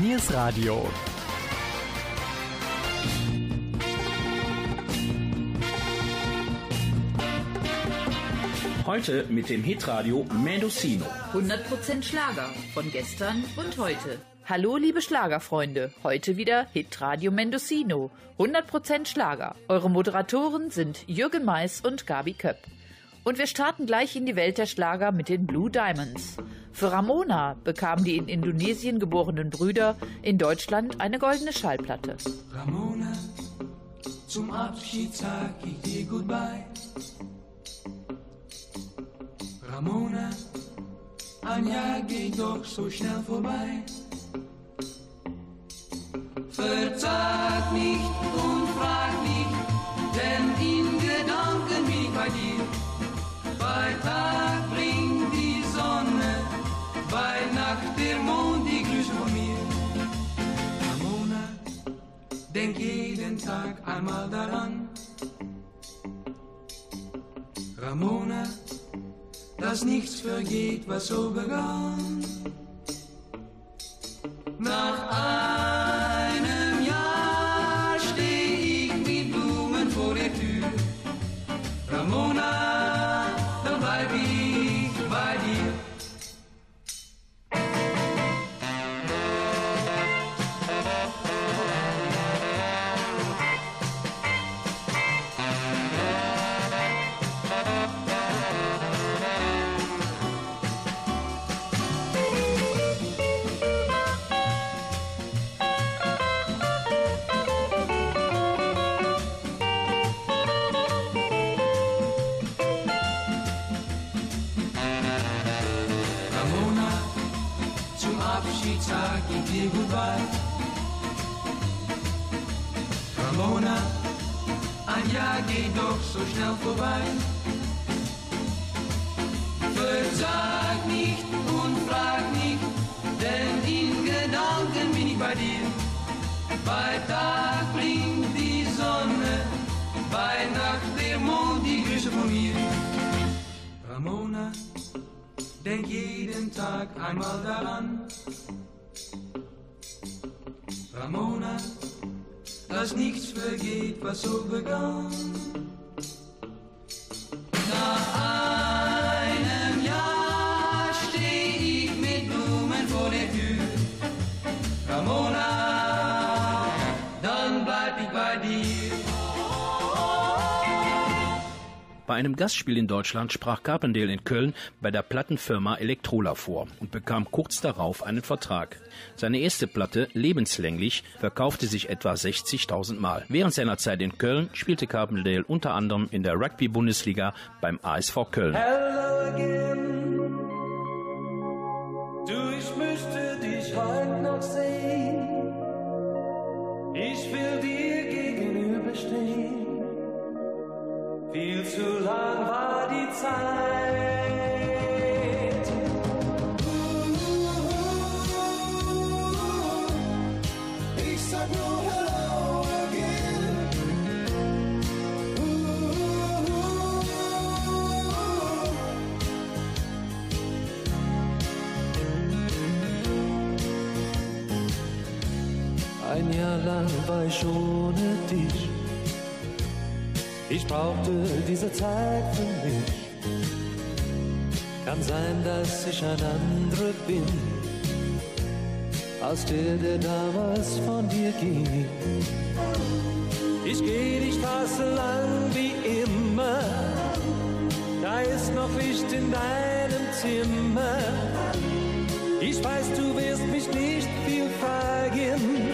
Niers Radio. Heute mit dem Hitradio Mendocino. 100% Schlager von gestern und heute. Hallo liebe Schlagerfreunde, heute wieder Hitradio Mendocino. 100% Schlager. Eure Moderatoren sind Jürgen Mais und Gabi Köpp. Und wir starten gleich in die Welt der Schlager mit den Blue Diamonds. Für Ramona bekamen die in Indonesien geborenen Brüder in Deutschland eine goldene Schallplatte. Ramona, zum Abschied sag ich dir Goodbye. Ramona, ein Jahr geht doch so schnell vorbei. Verzag nicht und frag nicht, denn in Gedanken bin ich bei dir. Bei Tag bringt die Sonne, bei Nacht der Mond die Grüße von mir. Ramona, denk jeden Tag einmal daran. Ramona, dass nichts vergeht, was so begann. Nach einem Jahr steh ich mit Blumen vor der Tür. Ramona, dann bleib Goodbye. Ramona, ein Jahr geht doch so schnell vorbei. Versag nicht und frag nicht, denn in Gedanken bin ich bei dir. Bei Tag bringt die Sonne, bei Nacht der Mond die Grüße von mir. Ramona, denk jeden Tag einmal daran. Dass nichts vergeht, was so begann. Bei einem Gastspiel in Deutschland sprach Carpendale in Köln bei der Plattenfirma Elektrola vor und bekam kurz darauf einen Vertrag. Seine erste Platte, Lebenslänglich, verkaufte sich etwa 60.000 Mal. Während seiner Zeit in Köln spielte Carpendale unter anderem in der Rugby-Bundesliga beim ASV Köln. Hello again. Du, ich möchte dich heute noch sehen. Ich will Viel zu lang war die Zeit. Ich sag nur Hello again. Ein Jahr lang war ich ohne dich. Brauchte diese Zeit für mich. Kann sein, dass ich ein anderer bin, als der, der damals von dir ging. Ich geh die Straße lang wie immer. Da ist noch Licht in deinem Zimmer. Ich weiß, du wirst mich nicht viel fragen.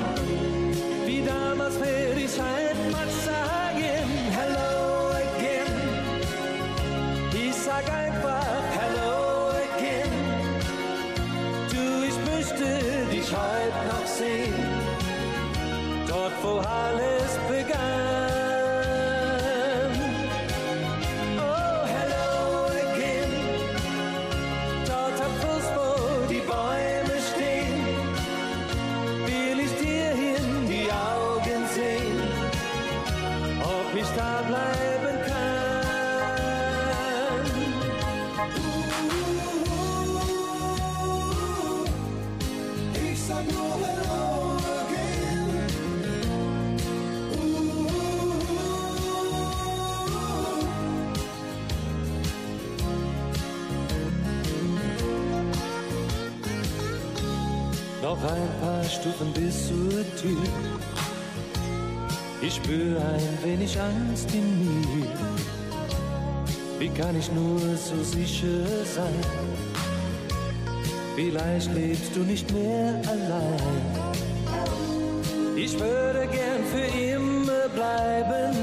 Noch ein paar Stufen bis zur Tür. Ich spüre ein wenig Angst in mir. Wie kann ich nur so sicher sein? Vielleicht lebst du nicht mehr allein. Ich würde gern für immer bleiben.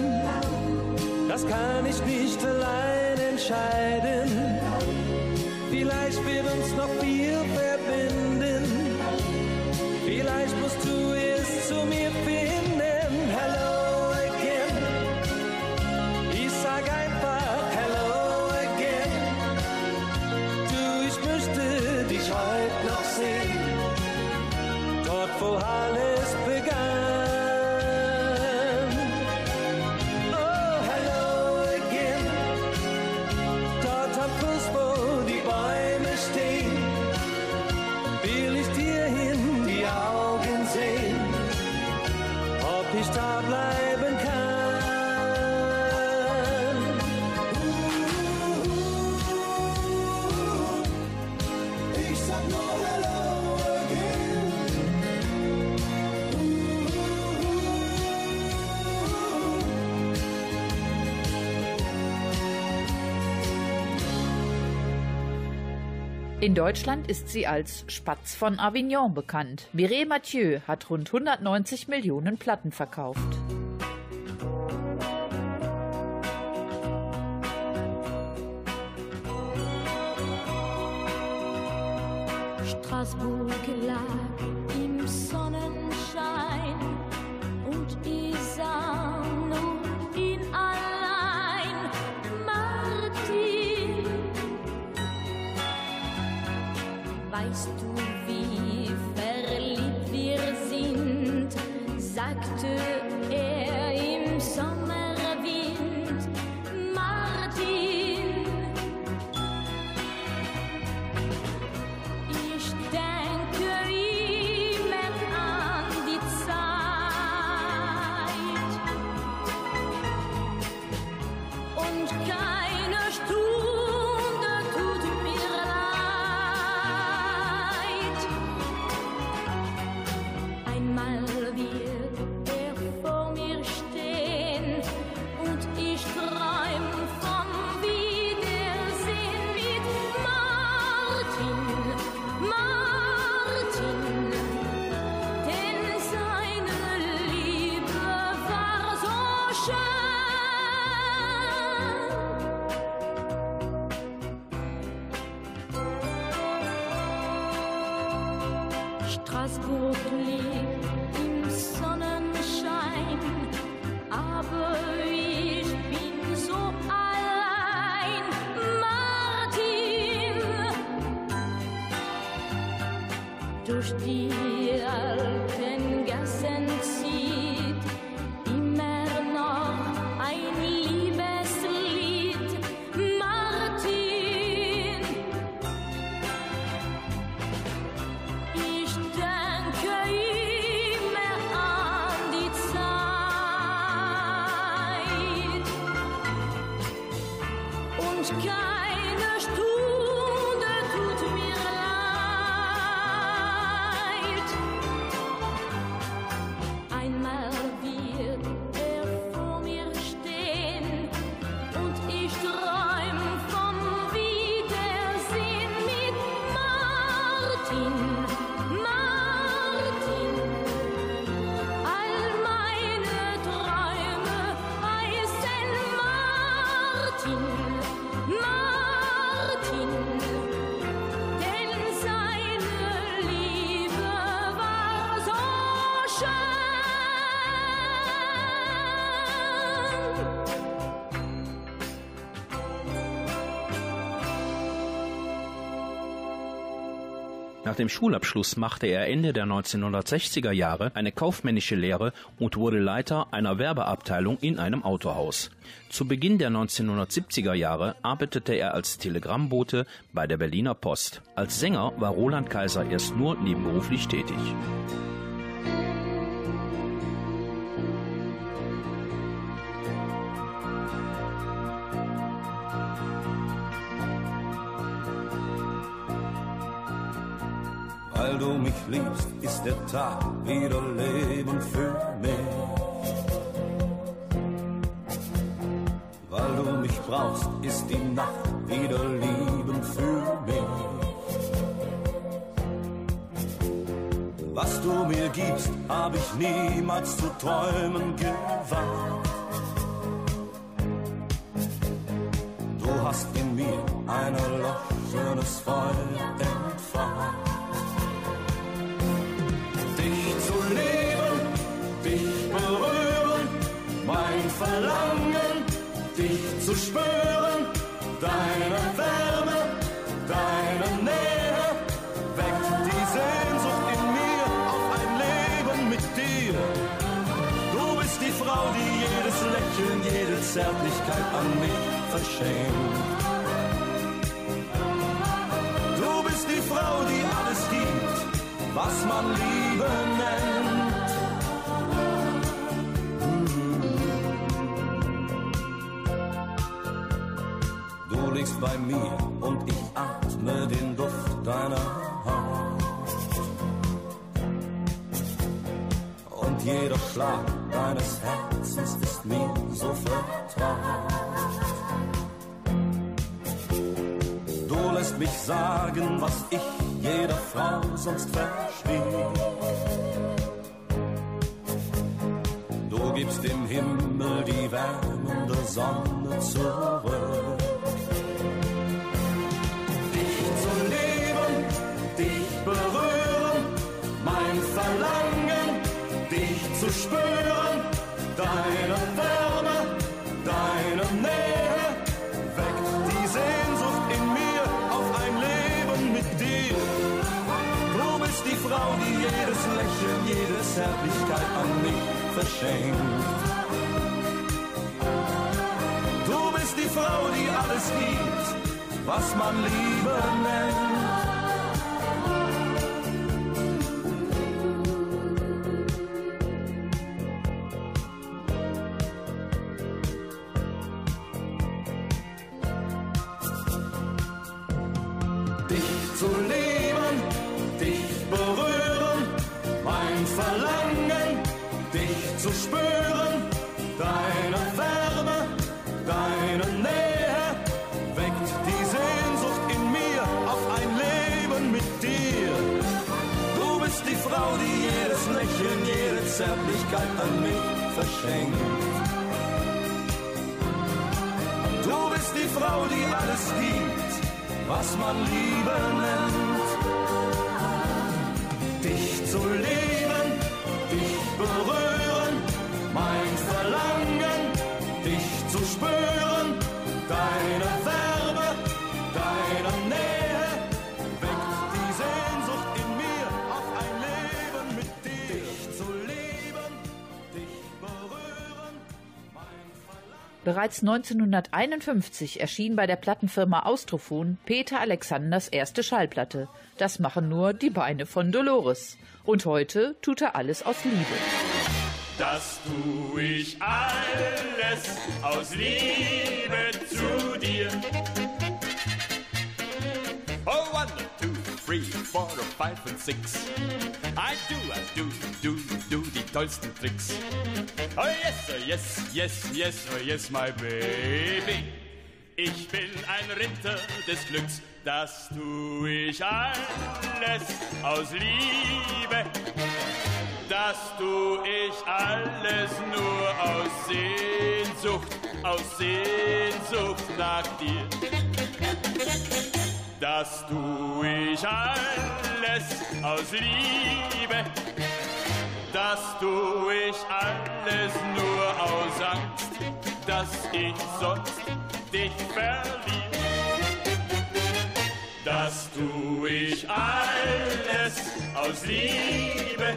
Das kann ich nicht allein entscheiden. Vielleicht wird uns noch In Deutschland ist sie als Spatz von Avignon bekannt. Mireille Mathieu hat rund 190 Millionen Platten verkauft. Straßburg lag Nach dem Schulabschluss machte er Ende der 1960er Jahre eine kaufmännische Lehre und wurde Leiter einer Werbeabteilung in einem Autohaus. Zu Beginn der 1970er Jahre arbeitete er als Telegrammbote bei der Berliner Post. Als Sänger war Roland Kaiser erst nur nebenberuflich tätig. Liebst, ist der Tag wieder Leben für mich. Weil du mich brauchst, ist die Nacht wieder Leben für mich. Was du mir gibst, hab ich niemals zu träumen gewagt. Du hast in mir ein erloschenes Feuer entfacht. Leben, dich berühren, mein Verlangen, dich zu spüren, deine Wärme, deine Nähe, weckt die Sehnsucht in mir auf ein Leben mit dir. Du bist die Frau, die jedes Lächeln, jede Zärtlichkeit an mich verschenkt. Du bist die Frau, die alles gibt, was man Liebe nennt. Liegst bei mir und ich atme den Duft deiner Haut. Und jeder Schlag deines Herzens ist mir so vertraut. Du lässt mich sagen, was ich jeder Frau sonst verstehe. Du gibst dem Himmel die wärmende Sonne zurück. Spüren, deine Wärme, deine Nähe, weckt die Sehnsucht in mir auf ein Leben mit dir. Du bist die Frau, die jedes Lächeln, jede Zärtlichkeit an mich verschenkt. Du bist die Frau, die alles gibt, was man Liebe nennt. Bereits 1951 erschien bei der Plattenfirma Austrophon Peter Alexanders erste Schallplatte. Das machen nur die Beine von Dolores. Und heute tut er alles aus Liebe. Das tu ich alles aus Liebe zu dir. Two, three, four, five and six. I do, I do, do, do die tollsten Tricks. Oh yes, oh yes, yes, yes, oh yes, my baby. Ich bin ein Ritter des Glücks, das tu ich alles aus Liebe. Das tu ich alles nur aus Sehnsucht, aus Sehnsucht nach dir. Das tu ich alles aus Liebe. Das tu ich alles nur aus Angst, dass ich sonst dich verlieb. Das tu ich alles aus Liebe.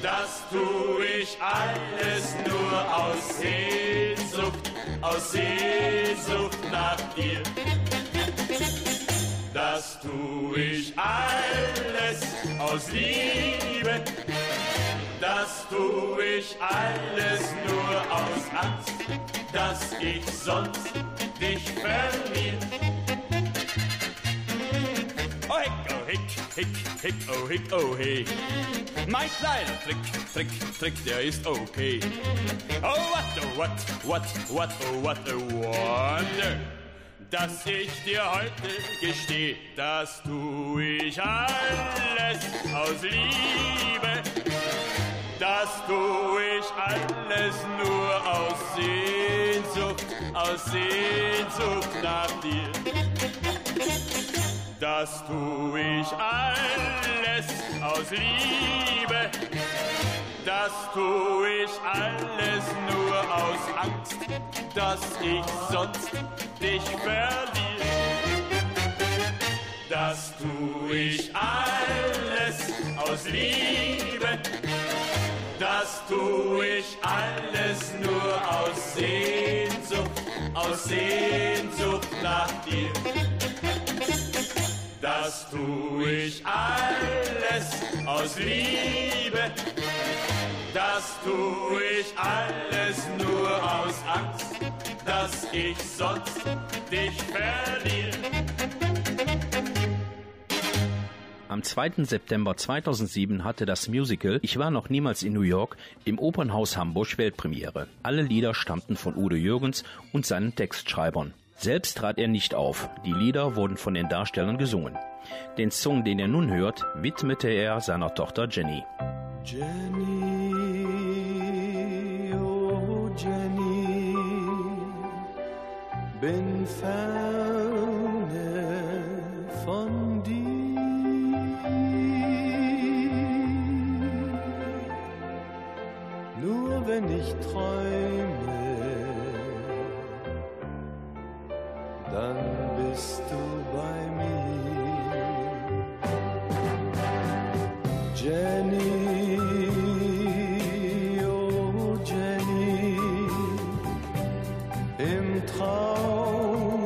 Das tu ich alles nur aus Sehnsucht, aus Sehnsucht nach dir. Das tu ich alles aus Liebe. Das tu ich alles nur aus Angst, dass ich sonst dich verliere. Oh, Hecko, oh, hick, hick, hick, oh, hick, oh, hey. Mein kleiner Trick, Trick, Trick, der ist okay. Oh, what, oh, what, what, what, oh, what a wonder. Dass ich dir heute gesteh, das tu ich alles aus Liebe. Das tu ich alles nur aus Sehnsucht, aus Sehnsucht nach dir. Das tu ich alles aus Liebe. Das tu ich alles nur aus Angst, dass ich sonst dich verliere. Das tu ich alles aus Liebe. Das tu ich alles nur aus Sehnsucht, aus Sehnsucht nach dir. Das tu ich alles aus Liebe. Das tu ich alles nur aus Angst, dass ich sonst dich verliere. Am 2. September 2007 hatte das Musical Ich war noch niemals in New York im Opernhaus Hamburg Weltpremiere. Alle Lieder stammten von Udo Jürgens und seinen Textschreibern. Selbst trat er nicht auf, die Lieder wurden von den Darstellern gesungen. Den Song, den er nun hört, widmete er seiner Tochter Jenny. Jenny, oh Jenny, bin ferne von dir. Nur wenn ich träume, dann bist du bei mir. Jenny, oh Jenny, im Traum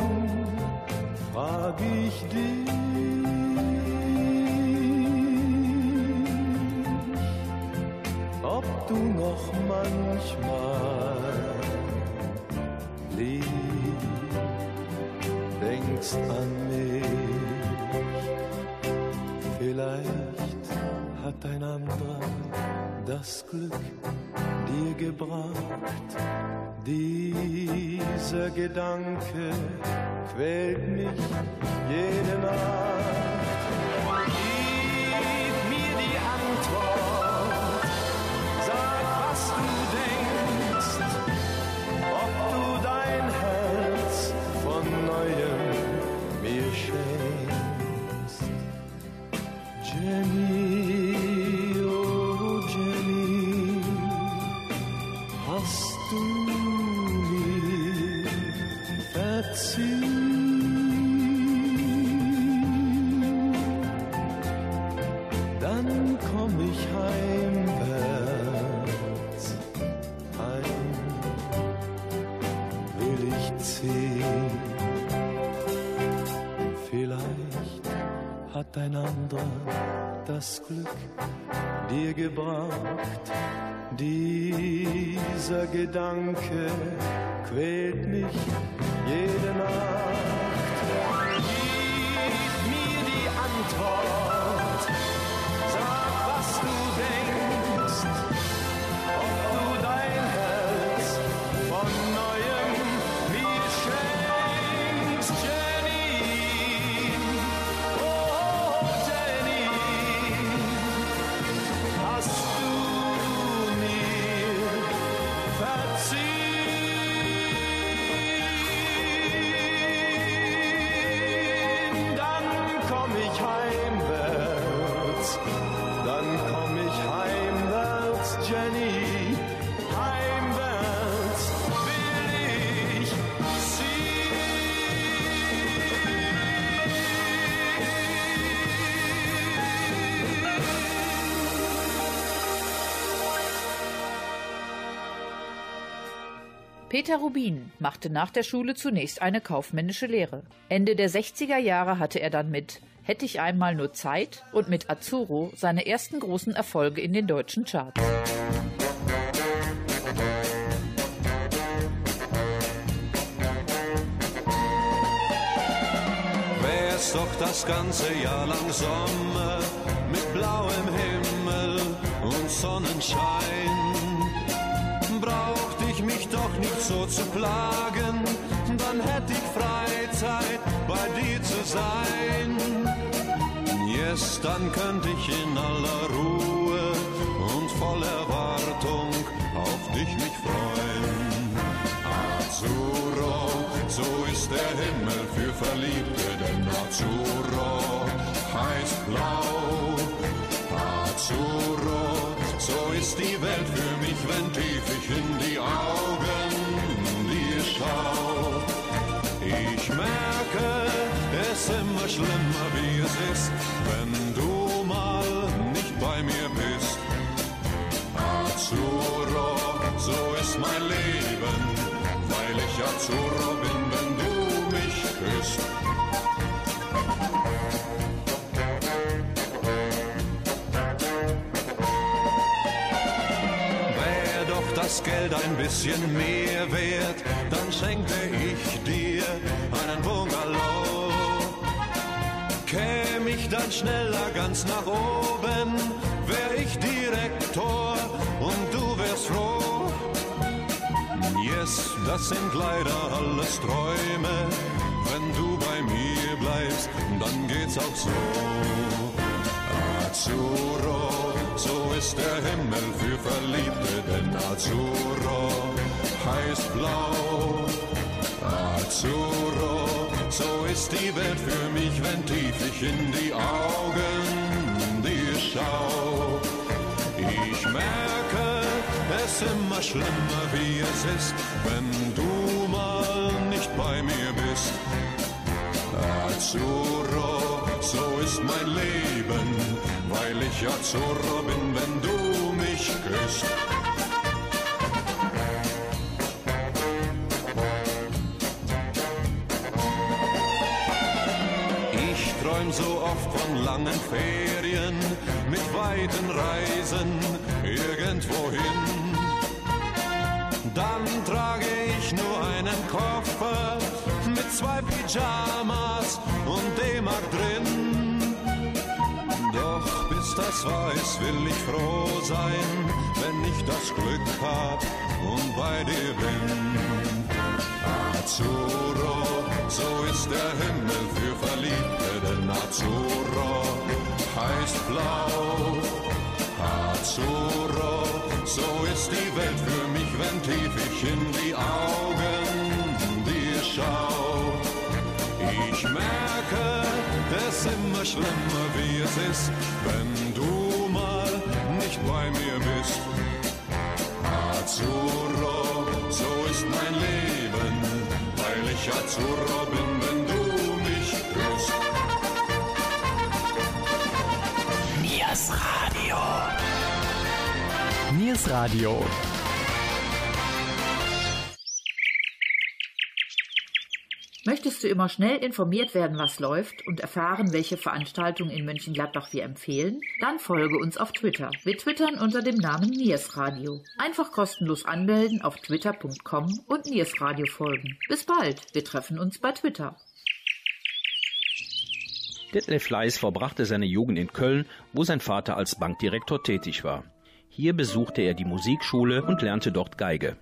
frag ich dich, ob du noch manchmal denkst an mich. Vielleicht hat ein anderer das Glück dir gebracht. Dieser Gedanke quält mich jede Nacht. Gib mir die Antwort, hast du mir verziehen? Dann komm ich heimwärts, heim will ich ziehen. Vielleicht hat ein anderer das Glück dir gebracht. Dieser Gedanke quält mich jede Nacht. Gib mir die Antwort, sag, was du denkst, ob du dein Herz von Peter Rubin machte nach der Schule zunächst eine kaufmännische Lehre. Ende der 60er Jahre hatte er dann mit Hätte ich einmal nur Zeit und mit Azzurro seine ersten großen Erfolge in den deutschen Charts. Wärst ist doch das ganze Jahr lang Sommer mit blauem Himmel und Sonnenschein. Mich doch nicht so zu plagen, dann hätte ich Freizeit bei dir zu sein. Yes, dann könnte ich in aller Ruhe und voller Erwartung auf dich mich freuen. Azzurro, so ist der Himmel für Verliebte, denn Azzurro heißt blau. Azzurro, so ist die Welt für mich, wenn tief ich in die Augen schau. Ich merke es immer schlimmer, wie es ist, wenn du mal nicht bei mir bist. Azzurro, so ist mein Leben, weil ich Azzurro bin, wenn du mich küsst. Das Geld ein bisschen mehr wert, dann schenkte ich dir einen Bungalow. Käm ich dann schneller ganz nach oben, wär ich Direktor und du wärst froh. Yes, das sind leider alles Träume. Wenn du bei mir bleibst, dann geht's auch so. Azzurro, so ist der Himmel Verliebte, denn Azzurro heißt blau. Azzurro, so ist die Welt für mich, wenn tief ich in die Augen dir schau. Ich merke es immer schlimmer, wie es ist, wenn du mal nicht bei mir bist. Azzurro, so ist mein Leben, weil ich Azzurro bin, wenn du mich küsst. Ich träum so oft von langen Ferien mit weiten Reisen irgendwohin. Dann trage ich nur einen Koffer mit zwei Pyjamas und D-Mark drin. Das weiß, will ich froh sein, wenn ich das Glück hab und bei dir bin. Azzurro, so ist der Himmel für Verliebte, denn Azzurro heißt blau. Azzurro, so ist die Welt für mich, wenn tief ich in die Augen immer schlimmer, wie es ist, wenn du mal nicht bei mir bist. Azzurro, so ist mein Leben, weil ich Azzurro bin, wenn du mich küsst. Niers Radio. Niers Radio. Du immer schnell informiert werden, was läuft und erfahren, welche Veranstaltungen in Mönchengladbach wir empfehlen? Dann folge uns auf Twitter. Wir twittern unter dem Namen Niers Radio. Einfach kostenlos anmelden auf twitter.com und Niers Radio folgen. Bis bald. Wir treffen uns bei Twitter. Detlef Leis verbrachte seine Jugend in Köln, wo sein Vater als Bankdirektor tätig war. Hier besuchte er die Musikschule und lernte dort Geige.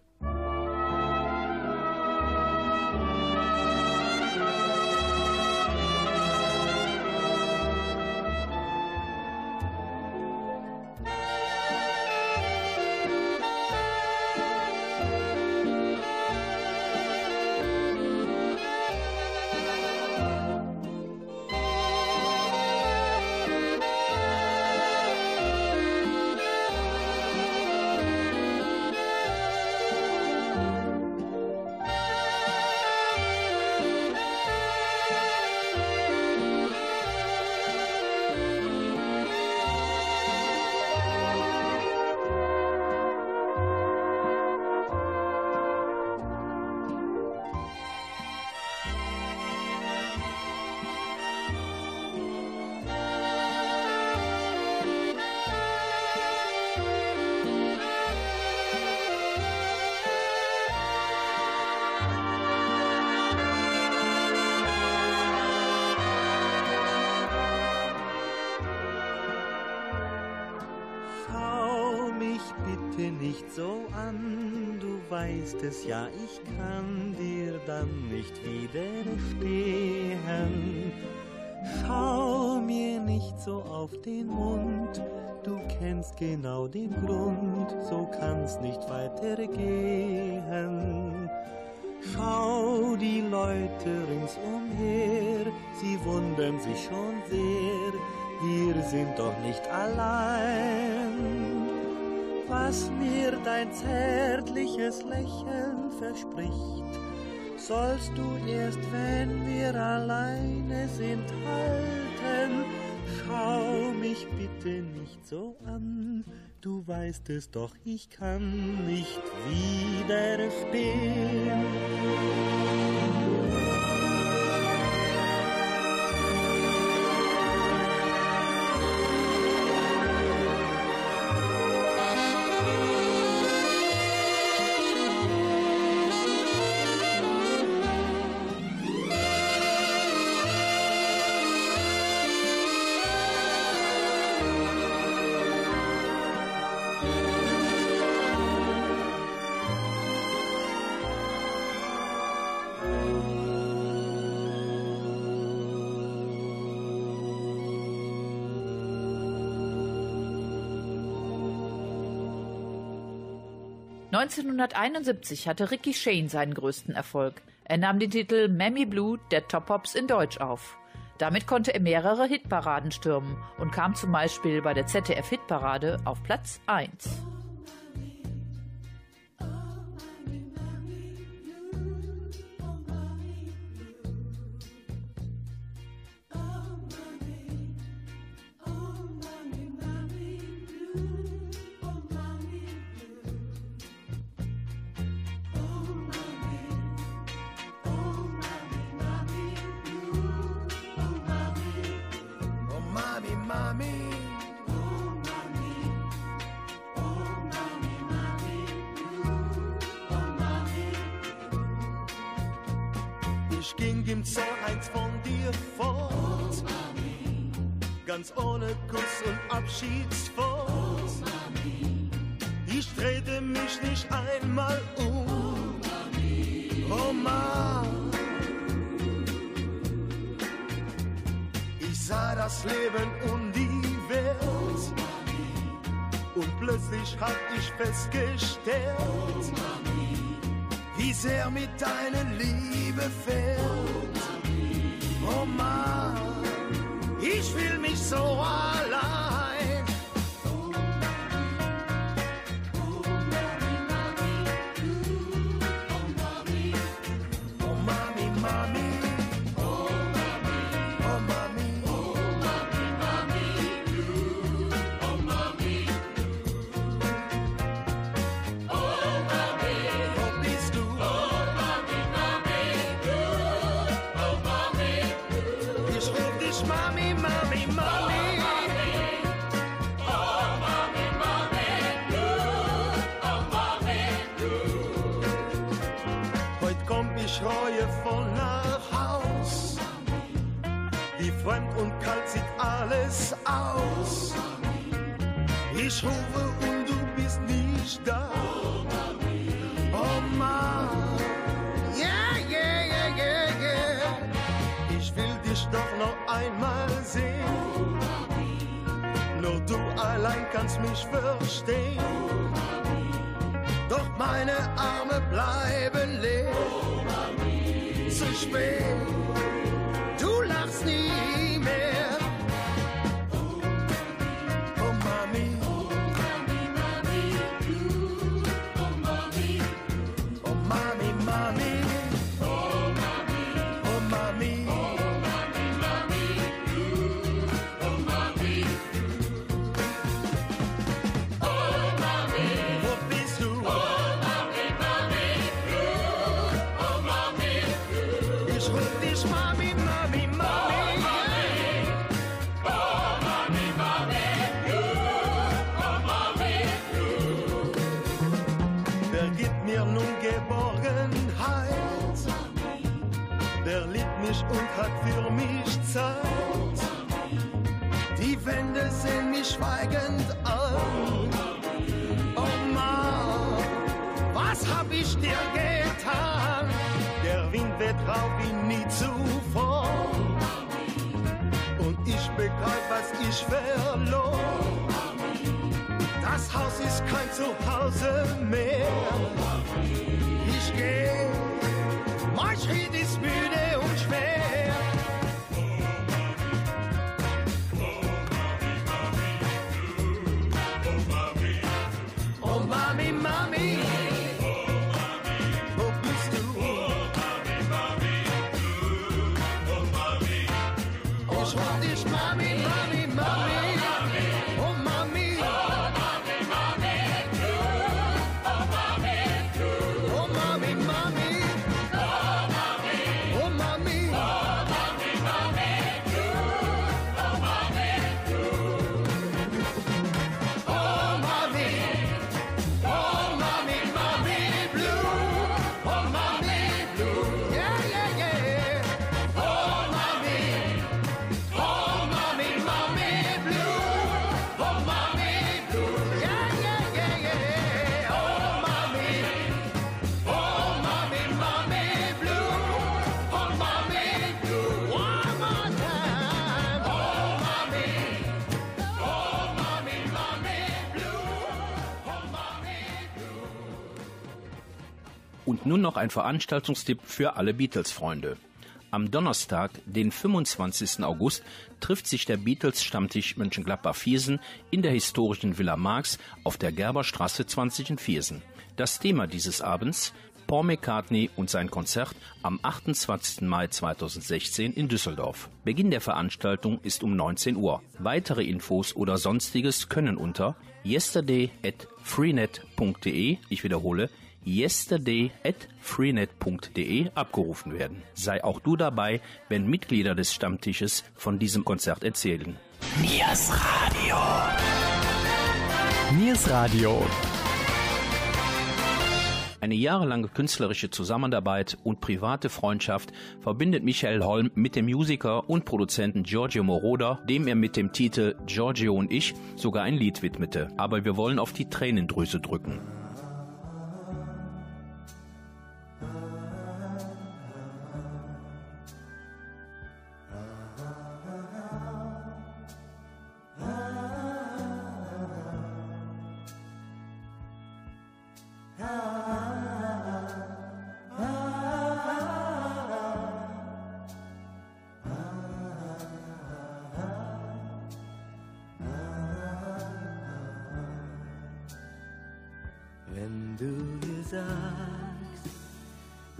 Weißt es ja, ich kann dir dann nicht widerstehen. Schau mir nicht so auf den Mund, du kennst genau den Grund, so kann's nicht weitergehen. Schau die Leute ringsumher, sie wundern sich schon sehr, wir sind doch nicht allein. Was mir dein zärtliches Lächeln verspricht, sollst du erst, wenn wir alleine sind, halten. Schau mich bitte nicht so an, du weißt es doch, ich kann nicht widerstehen. 1971 hatte Ricky Shane seinen größten Erfolg. Er nahm den Titel Mammy Blue der Top Pops in Deutsch auf. Damit konnte er mehrere Hitparaden stürmen und kam zum Beispiel bei der ZDF Hitparade auf Platz 1. verstehen. Doch meine Arme bleiben leer. Zu spät, zuvor. Und ich begreif, was ich verlor. Das Haus ist kein Zuhause mehr. Ich geh, mein Schritt ist müde und schwer. Und nun noch ein Veranstaltungstipp für alle Beatles-Freunde. Am Donnerstag, den 25. August, trifft sich der Beatles-Stammtisch Mönchengladbach-Viersen in der historischen Villa Marx auf der Gerberstraße 20 in Viersen. Das Thema dieses Abends Paul McCartney und sein Konzert am 28. Mai 2016 in Düsseldorf. Beginn der Veranstaltung ist um 19 Uhr. Weitere Infos oder sonstiges können unter yesterday at freenet.de, ich wiederhole, yesterday at freenet.de abgerufen werden. Sei auch du dabei, wenn Mitglieder des Stammtisches von diesem Konzert erzählen. Niers Radio. Niers Radio. Eine jahrelange künstlerische Zusammenarbeit und private Freundschaft verbindet Michael Holm mit dem Musiker und Produzenten Giorgio Moroder, dem er mit dem Titel Giorgio und ich sogar ein Lied widmete. Aber wir wollen auf die Tränendrüse drücken.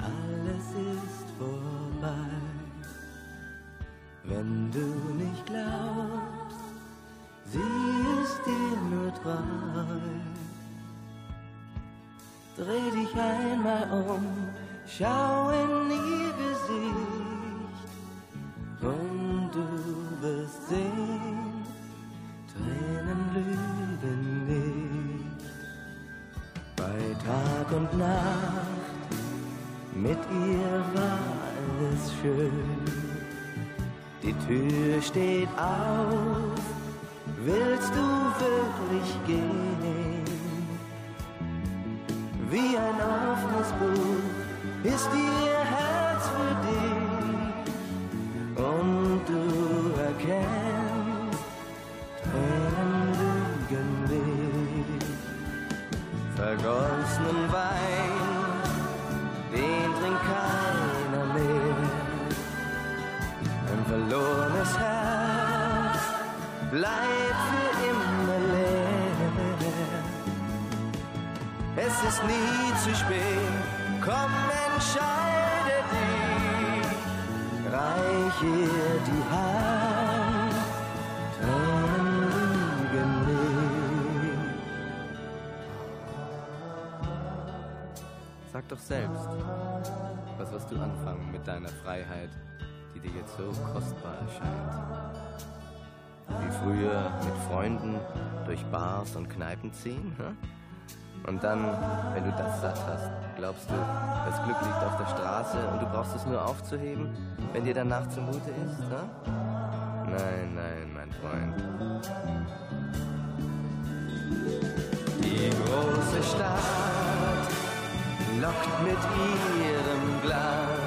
Alles ist vorbei, wenn du nicht glaubst, sie ist dir nur treu, dreh dich einmal um, schau in ihr Gesicht. Und du wirst sehen, Tränen lügen nicht. Bei Tag und Nacht, mit ihr war alles schön. Die Tür steht auf, willst du wirklich gehen? Wie ein offenes Buch ist ihr doch selbst, was wirst du anfangen mit deiner Freiheit, die dir jetzt so kostbar erscheint? Wie früher mit Freunden durch Bars und Kneipen ziehen? Hm? Und dann, wenn du das satt hast, glaubst du, das Glück liegt auf der Straße und du brauchst es nur aufzuheben, wenn dir danach zumute ist? Hm? Nein, nein, mein Freund. Die große Stadt lockt mit ihrem Glas.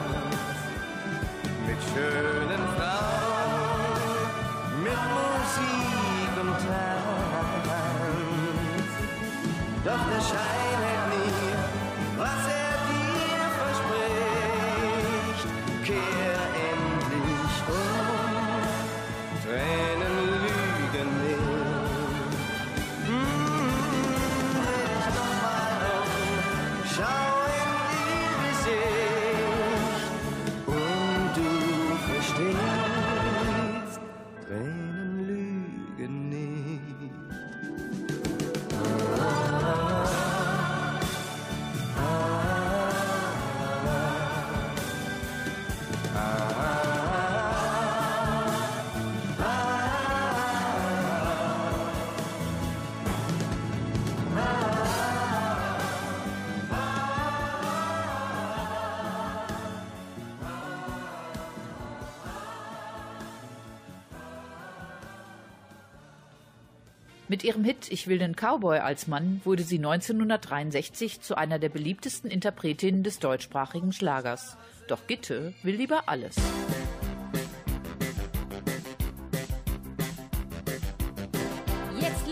mit schönen Frauen, mit Musik und Tanz. Doch der Schein ihrem Hit Ich will den Cowboy als Mann wurde sie 1963 zu einer der beliebtesten Interpretinnen des deutschsprachigen Schlagers. Doch Gitte will lieber alles. Jetzt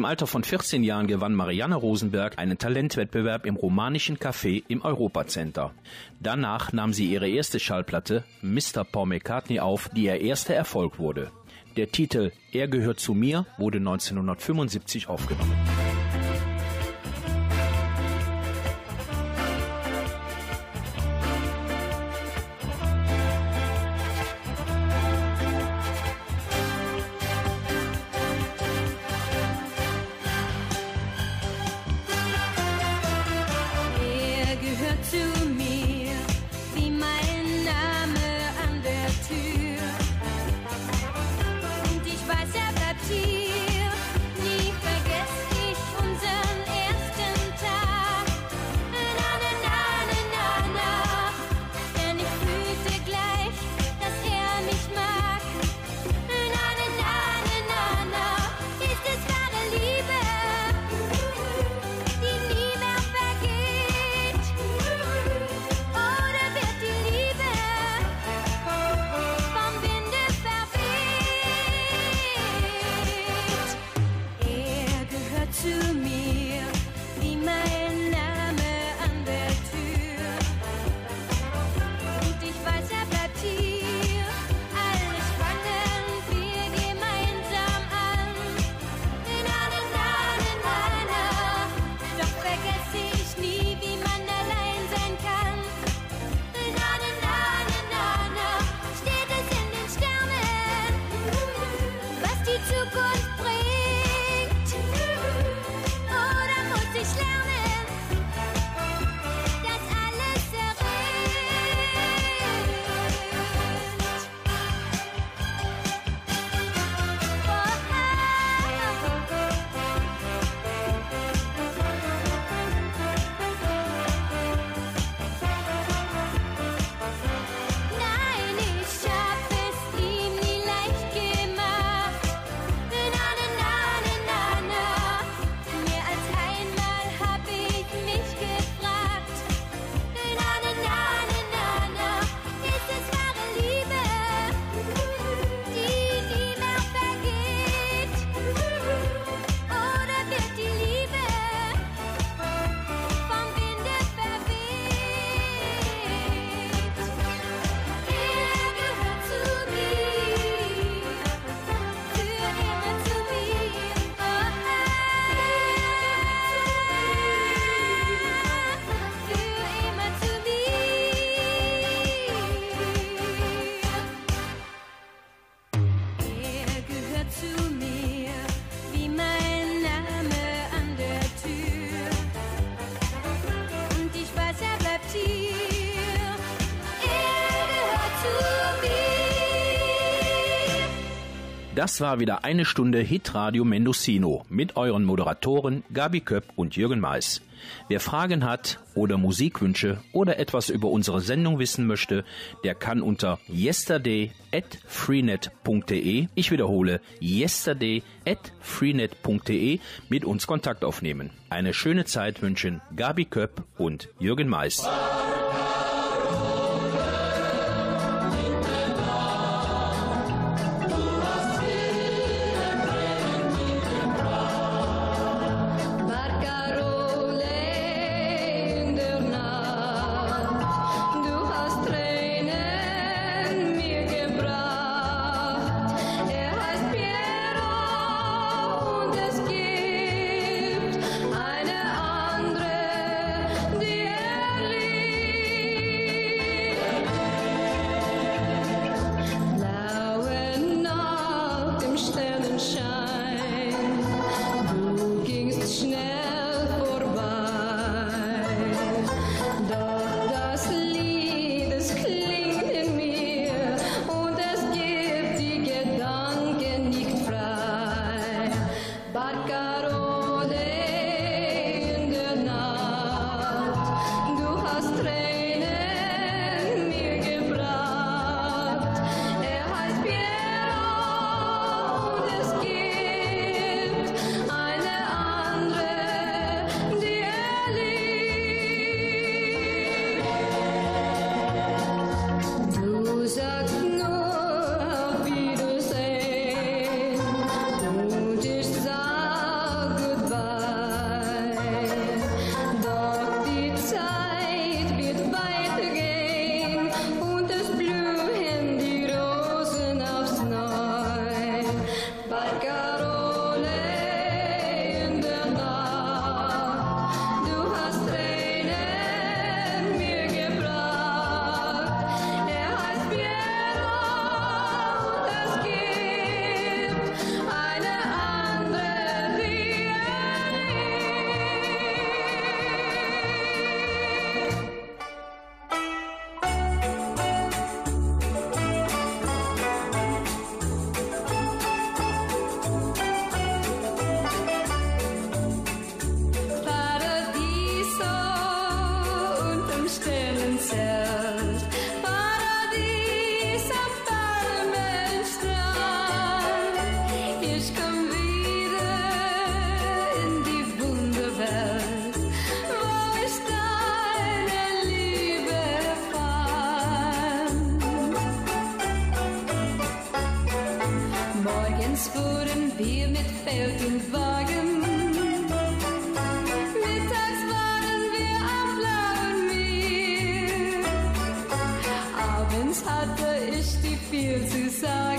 Im Alter von 14 Jahren gewann Marianne Rosenberg einen Talentwettbewerb im romanischen Café im Europacenter. Danach nahm sie ihre erste Schallplatte Mr. Paul McCartney auf, die ihr erster Erfolg wurde. Der Titel Er gehört zu mir wurde 1975 aufgenommen. Das war wieder eine Stunde Hitradio Mendocino mit euren Moderatoren Gabi Köpp und Jürgen Mais. Wer Fragen hat oder Musikwünsche oder etwas über unsere Sendung wissen möchte, der kann unter yesterday@freenet.de, ich wiederhole, yesterday mit uns Kontakt aufnehmen. Eine schöne Zeit wünschen Gabi Köpp und Jürgen Mais. Ich dir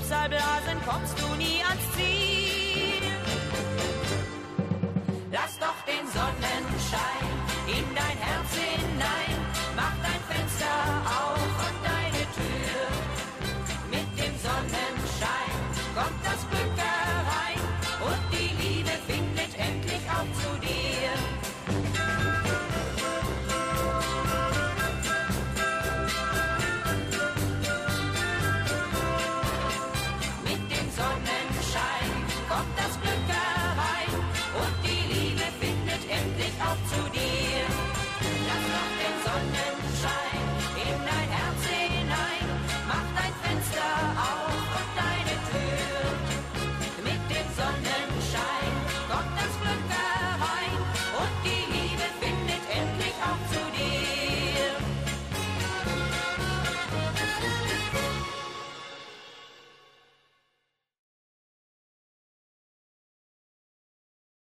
mit Trübsalblasen kommst du nie ans Ziel.